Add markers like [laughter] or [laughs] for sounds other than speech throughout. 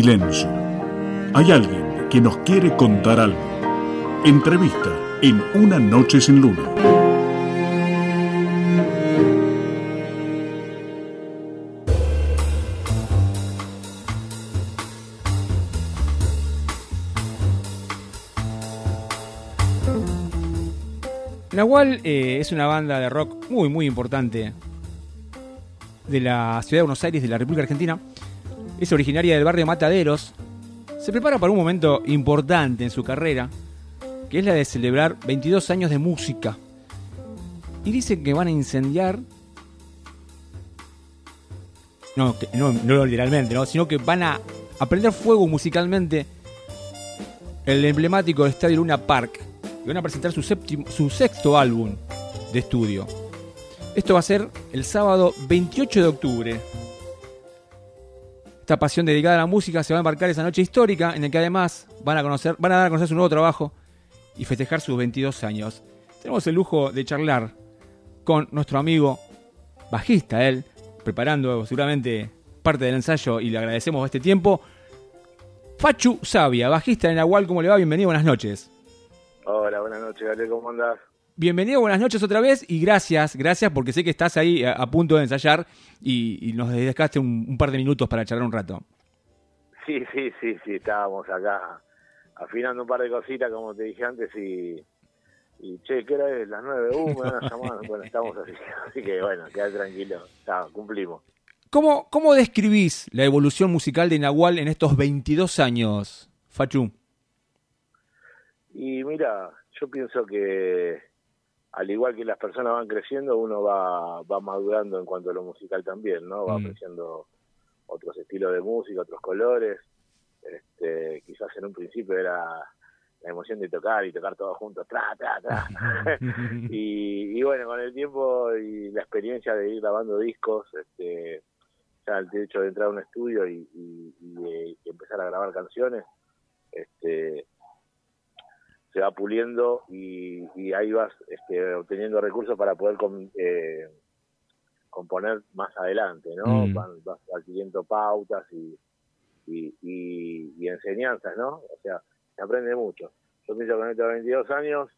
Silencio. Hay alguien que nos quiere contar algo. Entrevista en Una Noche sin Luna. Nahual eh, es una banda de rock muy, muy importante de la ciudad de Buenos Aires, de la República Argentina. Es originaria del barrio Mataderos. Se prepara para un momento importante en su carrera, que es la de celebrar 22 años de música. Y dicen que van a incendiar. No, que- no, no literalmente, ¿no? sino que van a, a prender fuego musicalmente el emblemático Estadio Luna Park. Y van a presentar su, séptimo, su sexto álbum de estudio. Esto va a ser el sábado 28 de octubre. Esta pasión dedicada a la música se va a embarcar esa noche histórica en la que además van a, conocer, van a dar a conocer su nuevo trabajo y festejar sus 22 años. Tenemos el lujo de charlar con nuestro amigo bajista, él, preparando seguramente parte del ensayo y le agradecemos este tiempo. Fachu Sabia, bajista de Nahual, ¿cómo le va? Bienvenido, buenas noches. Hola, buenas noches, Gabriel, ¿cómo andás? Bienvenido, buenas noches otra vez y gracias, gracias porque sé que estás ahí a, a punto de ensayar y, y nos dedicaste un, un par de minutos para charlar un rato. Sí, sí, sí, sí, estábamos acá afinando un par de cositas, como te dije antes, y, y che, ¿qué hora es? Las nueve, uh, me van a [laughs] llamar, bueno, estamos así, así que bueno, quedate tranquilo, está, cumplimos. ¿Cómo, ¿Cómo describís la evolución musical de Nahual en estos 22 años, Fachu? Y mira, yo pienso que al igual que las personas van creciendo, uno va, va madurando en cuanto a lo musical también, ¿no? Va Mm. apreciando otros estilos de música, otros colores. Este, quizás en un principio era la emoción de tocar y tocar todos juntos, tra, tra, tra. [laughs] [laughs] y, y bueno, con el tiempo y la experiencia de ir grabando discos, este, ya el hecho de entrar a un estudio y, y- y empezar a grabar canciones, este, se va puliendo y, y ahí vas este, obteniendo recursos para poder com- eh, componer más adelante, ¿no? Mm. Vas, vas adquiriendo pautas y, y, y- y enseñanzas, ¿no? O sea, se aprende mucho. Yo pienso que con estos 22 años,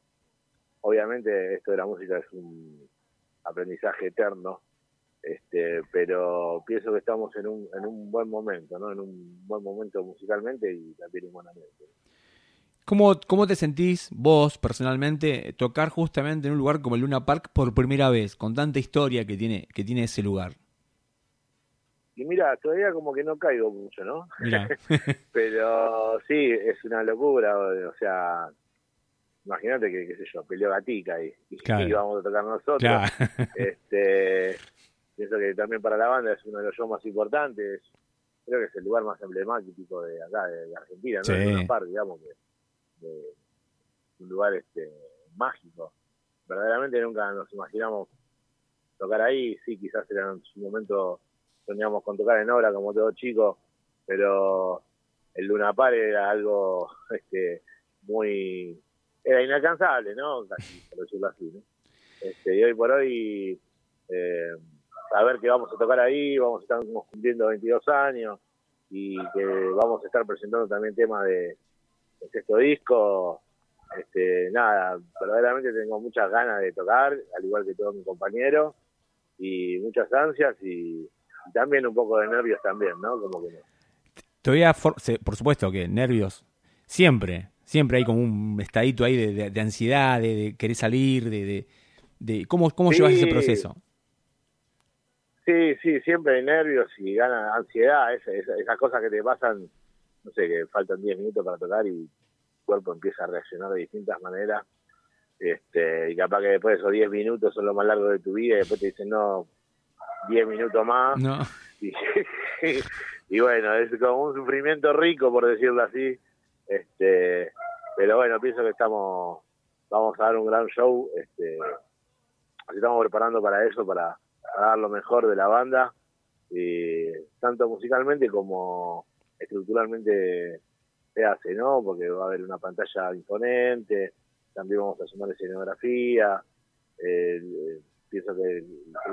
obviamente esto de la música es un aprendizaje eterno, este, pero pienso que estamos en un, en un buen momento, ¿no? En un buen momento musicalmente y también humanamente. ¿Cómo, ¿Cómo te sentís vos personalmente tocar justamente en un lugar como el Luna Park por primera vez, con tanta historia que tiene, que tiene ese lugar? Y mira, todavía como que no caigo mucho, ¿no? [laughs] Pero sí, es una locura, o sea, imagínate que, qué sé yo, peleó Gatica y, y Claro. íbamos a tocar nosotros. Claro. Este, pienso que también para la banda es uno de los shows más importantes. Creo que es el lugar más emblemático de acá, de, Argentina, ¿no? Sí. De una parte, digamos, que, de un lugar este mágico. Verdaderamente nunca nos imaginamos tocar ahí. Sí, quizás era en su momento soñamos con tocar en obra como todo chico, pero el Luna Par era algo [laughs] este, muy... Era inalcanzable, ¿no? Casi, por decirlo así, ¿no? Este, y hoy por hoy, eh, saber que vamos a tocar ahí, vamos a estar cumpliendo 22 años y que vamos a estar presentando también temas de, de sexto disco, este, nada, verdaderamente tengo muchas ganas de tocar, al igual que todos mis compañeros, y muchas ansias y, y también un poco de nervios también, ¿no? Como que no. Todavía, for- por supuesto que nervios, siempre, siempre hay como un estadito ahí de, de- de ansiedad, de, de querer salir, de, de, de- ¿cómo, cómo Sí. llevas ese proceso? Sí, sí, siempre hay nervios y gana ansiedad, esa- esa- esas cosas que te pasan, no sé, que faltan 10 minutos para tocar y el cuerpo empieza a reaccionar de distintas maneras. Este, y capaz que después de esos 10 minutos son lo más largo de tu vida y después te dicen, no, 10 minutos más. No. [laughs] Y, y bueno, es como un sufrimiento rico, por decirlo así. Este, pero bueno, pienso que estamos, vamos a dar un gran show. Este, estamos preparando para eso, para, para dar lo mejor de la banda, y tanto musicalmente como estructuralmente se hace, ¿no? Porque va a haber una pantalla imponente, también vamos a sumar escenografía, eh, pienso que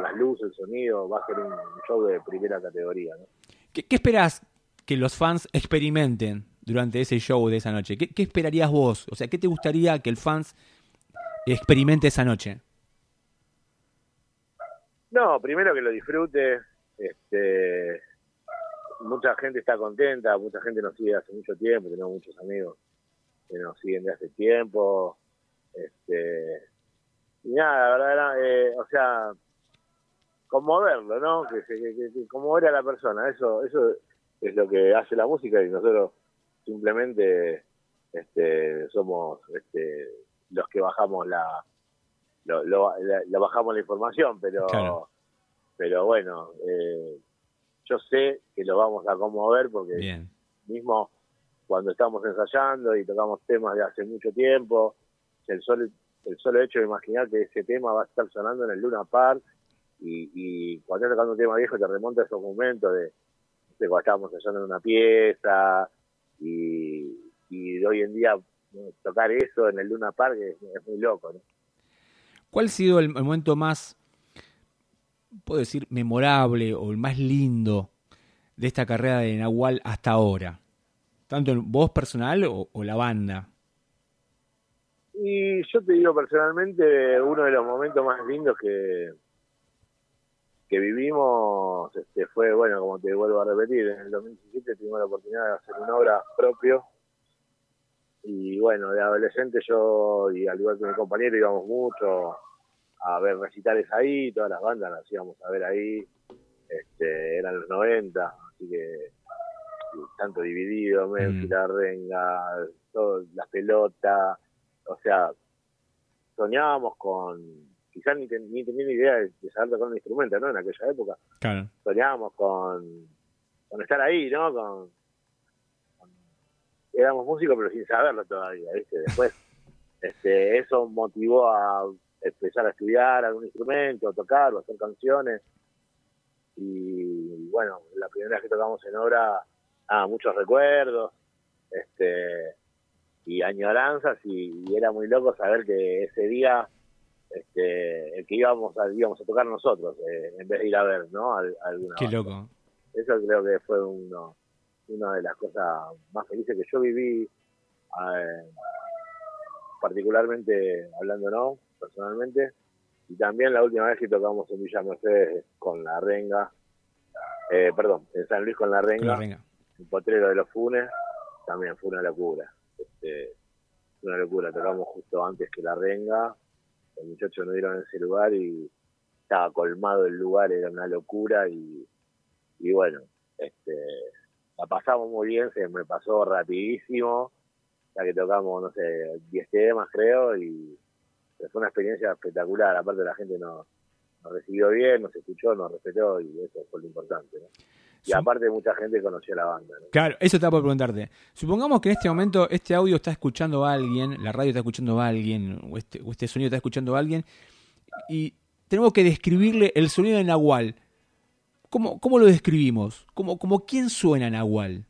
las luces, el sonido, va a ser un show de primera categoría, ¿no? ¿Qué, qué esperás que los fans experimenten durante ese show de esa noche? ¿Qué, esperarías vos? O sea, ¿qué te gustaría que el fans experimente esa noche? No, primero que lo disfrute. Este, mucha gente está contenta, mucha gente nos sigue hace mucho tiempo, tenemos muchos amigos que nos siguen de hace tiempo. Este, y nada, la verdad, eh, o sea, conmoverlo, ¿no? Que, que, que, conmover a la persona, eso, eso es lo que hace la música y nosotros simplemente este, somos este, los que bajamos la, lo, bajamos la información, pero pero bueno, eh, yo sé que lo vamos a conmover porque mismo cuando estamos ensayando y tocamos temas de hace mucho tiempo, el solo, el solo hecho de imaginar que ese tema va a estar sonando en el Luna Park y, y cuando estás tocando un tema viejo te remonta a esos momentos de, de cuando estábamos ensayando en una pieza y, y hoy en día tocar eso en el Luna Park es, muy loco. ¿Cuál ha sido el momento más puedo decir, memorable o el más lindo de esta carrera de Nahual hasta ahora? Tanto en voz personal o, la banda. Y yo te digo personalmente, uno de los momentos más lindos que, que vivimos este, fue, bueno, como te vuelvo a repetir, en el 2017 tuvimos la oportunidad de hacer una obra propio. Y bueno, de adolescente yo, y al igual que mi compañero, íbamos mucho a ver recitales ahí, todas las bandas las íbamos a ver ahí, este, eran los 90, así que tanto dividido, Memphis, mm. la renga, todo, la pelota, o sea, soñábamos con, quizás ni, ni tenía ni idea de, saber tocar un instrumento, ¿no? En aquella época. Soñábamos con, con estar ahí, ¿no? Con, éramos músicos pero sin saberlo todavía, ¿viste? Después, [laughs] este, eso motivó a empezar a estudiar algún instrumento, tocar o hacer canciones. Y bueno, la primera vez que tocamos en obra, ah, muchos recuerdos este y añoranzas y, era muy loco saber que ese día este el que íbamos a, íbamos a tocar nosotros eh, en vez de ir a ver no alguna qué loco. Eso creo que fue uno una de las cosas más felices que yo viví eh, particularmente hablando no personalmente. Y también la última vez que tocamos en Villa Mercedes con la renga, eh, perdón, en San Luis con la renga, el potrero de los Funes, también fue una locura. Este, una locura, tocamos justo antes que la renga, los muchachos nos dieron ese lugar y estaba colmado el lugar, era una locura y, y bueno, este, la pasamos muy bien, se me pasó rapidísimo, ya que tocamos, no sé, 10 temas creo y fue una experiencia espectacular, aparte la gente nos, recibió bien, nos escuchó, nos respetó y eso fue lo importante. Y aparte mucha gente conoció la banda. Claro, eso estaba por preguntarte. Supongamos que en este momento este audio está escuchando a alguien, la radio está escuchando a alguien, o este, o este sonido está escuchando a alguien, y tenemos que describirle el sonido de Nahual. ¿Cómo, cómo lo describimos? ¿Cómo, cómo quién suena Nahual?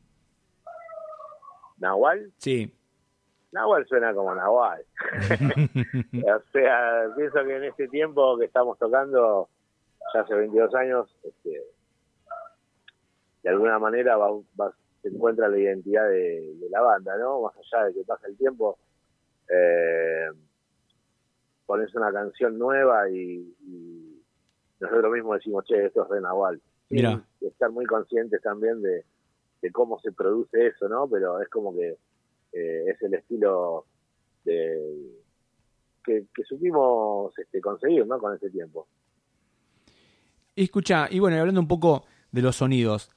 ¿Nahual? Sí. Nahual suena como Nahual. [laughs] o sea, pienso que en este tiempo que estamos tocando, ya hace 22 años, este, de alguna manera va, se encuentra la identidad de, la banda, ¿no? Más allá de que pasa el tiempo, eh, pones una canción nueva y, nosotros mismos decimos, che, esto es de Nahual. Y estar muy conscientes también de, de cómo se produce eso, ¿no? Pero es como que eh, es el estilo de, que, supimos este, conseguir ¿no? con ese tiempo. Y escucha, y bueno, hablando un poco de los sonidos,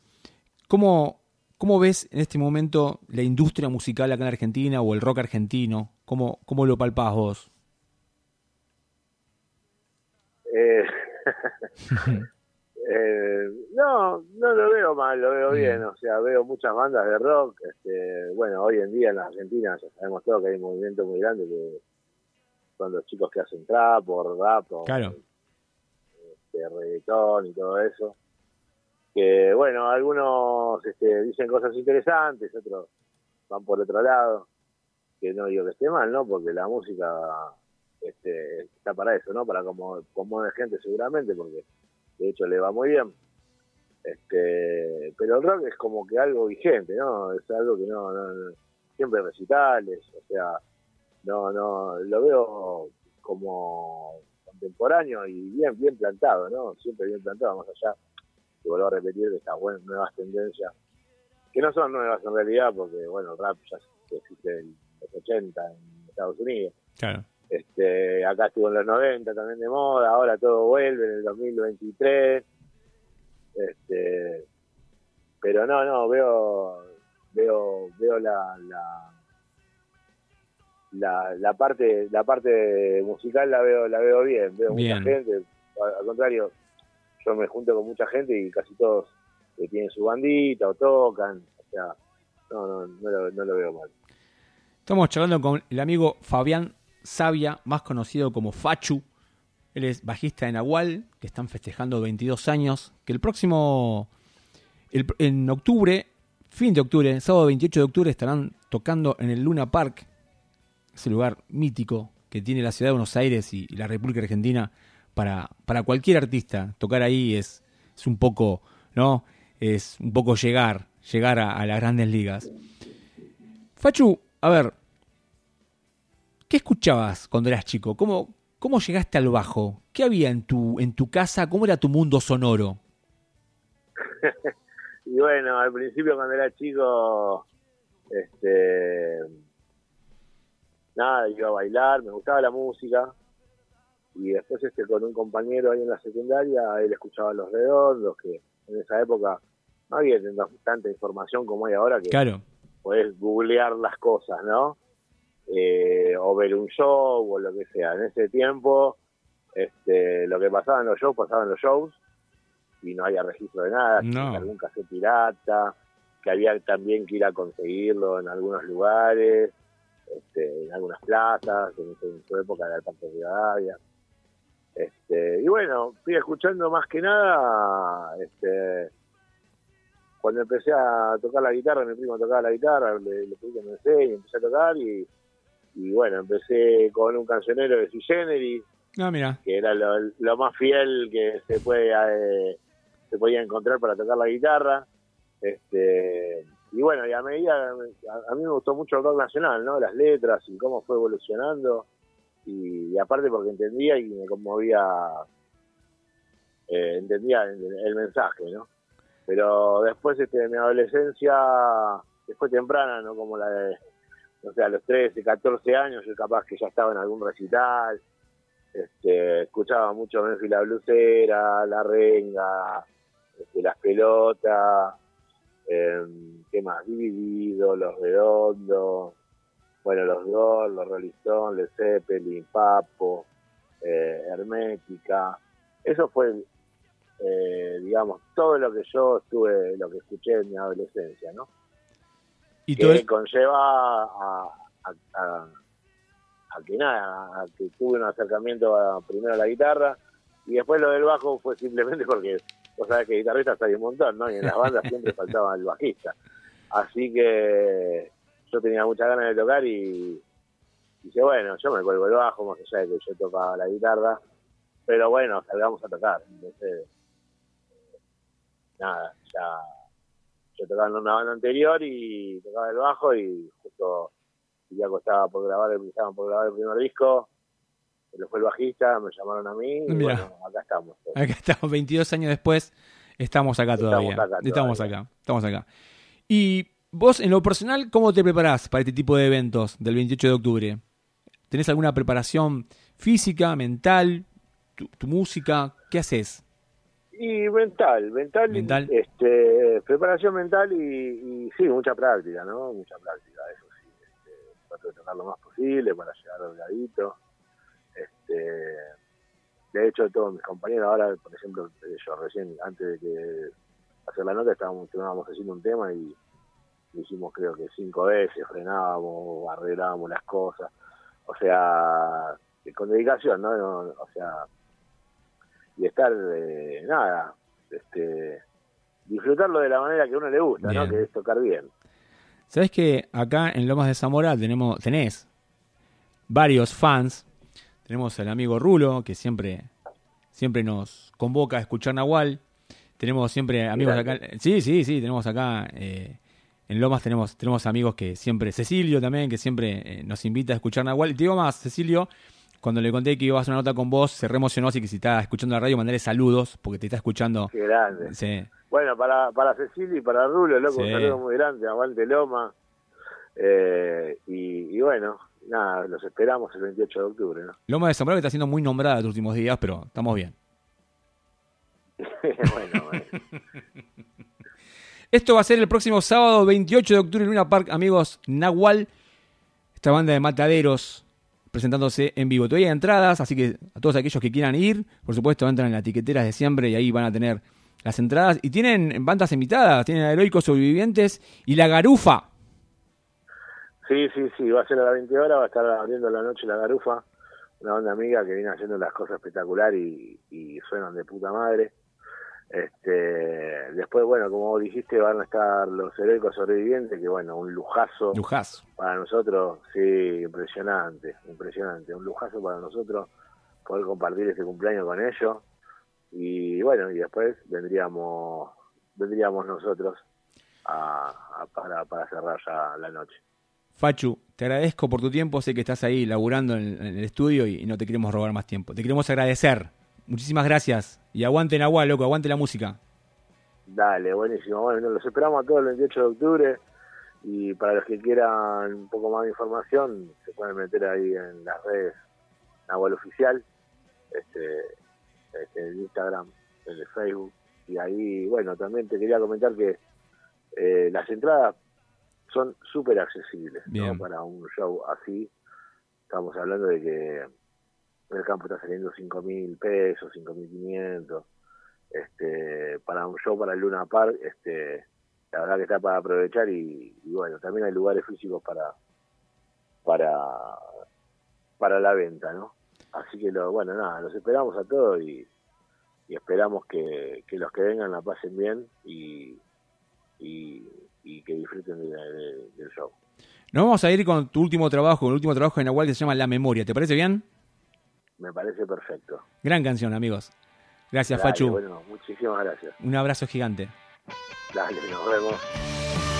¿cómo, ¿cómo ves en este momento la industria musical acá en Argentina o el rock argentino? ¿Cómo, cómo lo palpás vos? Eh, [laughs] [laughs] Eh, no, no lo veo mal, lo veo bien. O sea, veo muchas bandas de rock. Este, bueno, hoy en día en la Argentina ya sabemos todo que hay un movimiento muy grande que son los chicos que hacen trap o rap o este, reggaetón y todo eso. Que bueno, algunos este, dicen cosas interesantes, otros van por otro lado. Que no digo que esté mal, ¿no? Porque la música este, está para eso, ¿no? Para como, como de gente seguramente, porque de hecho le va muy bien. Este, pero el rock es como que algo vigente, ¿no? Es algo que no, no, siempre recitales, o sea, no, no, lo veo como contemporáneo y bien, bien plantado, ¿no? Siempre bien plantado, más allá, y vuelvo a repetir de estas buenas, nuevas tendencias, que no son nuevas en realidad, porque, bueno, el rap ya existe en los 80 en Estados Unidos. Claro. Este, acá estuvo en los 90 también de moda, ahora todo vuelve en el 2023. Este, pero no, no, veo veo veo la, la la, parte la parte musical la veo la veo bien, veo mucha gente, al, contrario, yo me junto con mucha gente y casi todos que tienen su bandita o tocan, o sea, no, no, no lo, no lo veo mal. Estamos charlando con el amigo Fabián Sabia, más conocido como Fachu. Él es bajista de Nahual, que están festejando 22 años. Que el próximo, en octubre, fin de octubre, sábado 28 de octubre, estarán tocando en el Luna Park, ese lugar mítico que tiene la ciudad de Buenos Aires y, la República Argentina. Para, para cualquier artista, tocar ahí es, es un poco, ¿no? Es un poco llegar, llegar a, a las grandes ligas. Fachu, a ver, ¿Qué escuchabas cuando eras chico? ¿Cómo, ¿Cómo llegaste al bajo? ¿Qué había en tu, en tu casa? ¿Cómo era tu mundo sonoro? [laughs] y bueno, al principio cuando era chico, este, nada, iba a bailar, me gustaba la música. Y después este con un compañero ahí en la secundaria, él escuchaba Los Redondos, que en esa época no había tanta información como hay ahora, que claro. podés googlear las cosas, ¿no? Eh, o ver un show o lo que sea. En ese tiempo, este, lo que pasaba en los shows, pasaba en los shows y no había registro de nada, no. algún cassette pirata, que había también que ir a conseguirlo en algunos lugares, este, en algunas plazas, en, su época era el Parque de Rivadavia. Este, y bueno, fui escuchando más que nada, este, cuando empecé a tocar la guitarra, mi primo tocaba la guitarra, le, le pedí que me enseñe, empecé a tocar y y bueno, empecé con un cancionero de Sui Generis, ah, mira. que era lo, más fiel que se puede eh, se podía encontrar para tocar la guitarra. Este, y bueno, y a medida, a, mí me gustó mucho el rock nacional, ¿no? Las letras y cómo fue evolucionando. Y, aparte porque entendía y me conmovía, eh, entendía el, mensaje, ¿no? Pero después este, de mi adolescencia, después temprana, ¿no? Como la de no sé, a los 13, 14 años, yo capaz que ya estaba en algún recital, este, escuchaba mucho Memphis la blusera, la renga, este, las pelotas, eh, ¿qué? Dividido, los redondos, bueno, los dos, los Rolling Stones, Led Zeppelin, Papo, eh, Hermética, eso fue, eh, digamos, todo lo que yo estuve, lo que escuché en mi adolescencia, ¿no? Y que conlleva a, que nada, a que tuve un acercamiento primero a la guitarra y después lo del bajo fue simplemente porque vos sabés que guitarristas hay un montón, ¿no? Y en las bandas siempre faltaba el bajista. Así que yo tenía muchas ganas de tocar y dije, bueno, yo me cuelgo el bajo, más allá de que yo tocaba la guitarra, pero bueno, salgamos a tocar. Entonces, nada, ya tocaba en una banda anterior y tocaba el bajo y justo ya estaba por grabar, estaban por grabar el primer disco, pero fue el bajista, me llamaron a mí y bueno, acá estamos. Acá estamos, 22 años después, estamos acá todavía. Estamos acá, estamos acá, Y vos, en lo personal, ¿cómo te preparás para este tipo de eventos del 28 de octubre? ¿Tenés alguna preparación física, mental, tu música? ¿Qué haces? Y mental, mental, este, preparación mental y, sí, mucha práctica, ¿no? Mucha práctica, eso sí. Este, trato de tocar lo más posible para llegar delgadito. Este, de hecho, todos mis compañeros ahora, por ejemplo, yo recién, antes de que hacer la nota, estábamos, estábamos haciendo un tema y hicimos creo que cinco veces, frenábamos, arreglábamos las cosas. O sea, con dedicación, ¿no? O sea, y estar, eh, nada, este, disfrutarlo de la manera que a uno le gusta, ¿no? Que es tocar bien. Sabes que acá en Lomas de Zamora tenemos, tenés varios fans. Tenemos al amigo Rulo, que siempre, siempre nos convoca a escuchar Nahual. Tenemos siempre amigos acá. Sí, sí, sí, tenemos acá. Eh, en Lomas tenemos, tenemos amigos que siempre. Cecilio también, que siempre eh, nos invita a escuchar Nahual. Y te digo más, Cecilio, cuando le conté que iba a hacer una nota con vos, se reemocionó. Así que si está escuchando la radio, mandarle saludos, porque te está escuchando. Qué grande. Sí. Bueno, para, para Cecilio y para Rulo, loco, un saludo muy grande. Aguante Loma. Eh, y, y bueno, nada, los esperamos el 28 de octubre. ¿no? Loma de Zambrano que está siendo muy nombrada los últimos días, pero estamos bien. [laughs] bueno, bueno. [laughs] Esto va a ser el próximo sábado 28 de octubre en Luna Park, amigos Nahual, esta banda de mataderos presentándose en vivo. Todavía hay entradas, así que a todos aquellos que quieran ir, por supuesto, entran en las etiqueteras de siempre y ahí van a tener las entradas. Y tienen bandas invitadas, tienen a Heroicos Sobrevivientes y La Garufa. Sí, sí, sí, va a ser a las 20 horas, va a estar abriendo la noche La Garufa, una banda amiga que viene haciendo las cosas espectacular y, y suenan de puta madre. Este, después, bueno, como dijiste, van a estar los heroicos sobrevivientes, que bueno, un lujazo, lujazo. para nosotros, sí, impresionante, impresionante, un lujazo para nosotros poder compartir este cumpleaños con ellos. Y bueno, y después vendríamos, vendríamos nosotros a, para, para cerrar ya la noche. Fachu, te agradezco por tu tiempo, sé que estás ahí laburando en, el estudio y no te queremos robar más tiempo. Te queremos agradecer Muchísimas gracias. Y aguante agua, loco, aguante la música. Dale, buenísimo. Bueno, los esperamos a todos el 28 de octubre. Y para los que quieran un poco más de información, se pueden meter ahí en las redes Nahual Oficial, este, este, en Instagram, en el Facebook. Y ahí, bueno, también te quería comentar que eh, las entradas son súper accesibles para un show así. Estamos hablando de que el campo está saliendo cinco mil pesos, cinco mil quinientos. Este, para un show para el Luna Park, este, la verdad que está para aprovechar y, bueno, también hay lugares físicos para para para la venta, ¿no? Así que lo, bueno, nada, los esperamos a todos y, esperamos que, los que vengan la pasen bien y, y, que disfruten del show. Nos vamos a ir con tu último trabajo, el último trabajo en Nahual que se llama La Memoria. ¿Te parece bien? Me parece perfecto. Gran canción, amigos. Gracias, Fachu. Bueno, muchísimas gracias. Un abrazo gigante. Dale, nos vemos.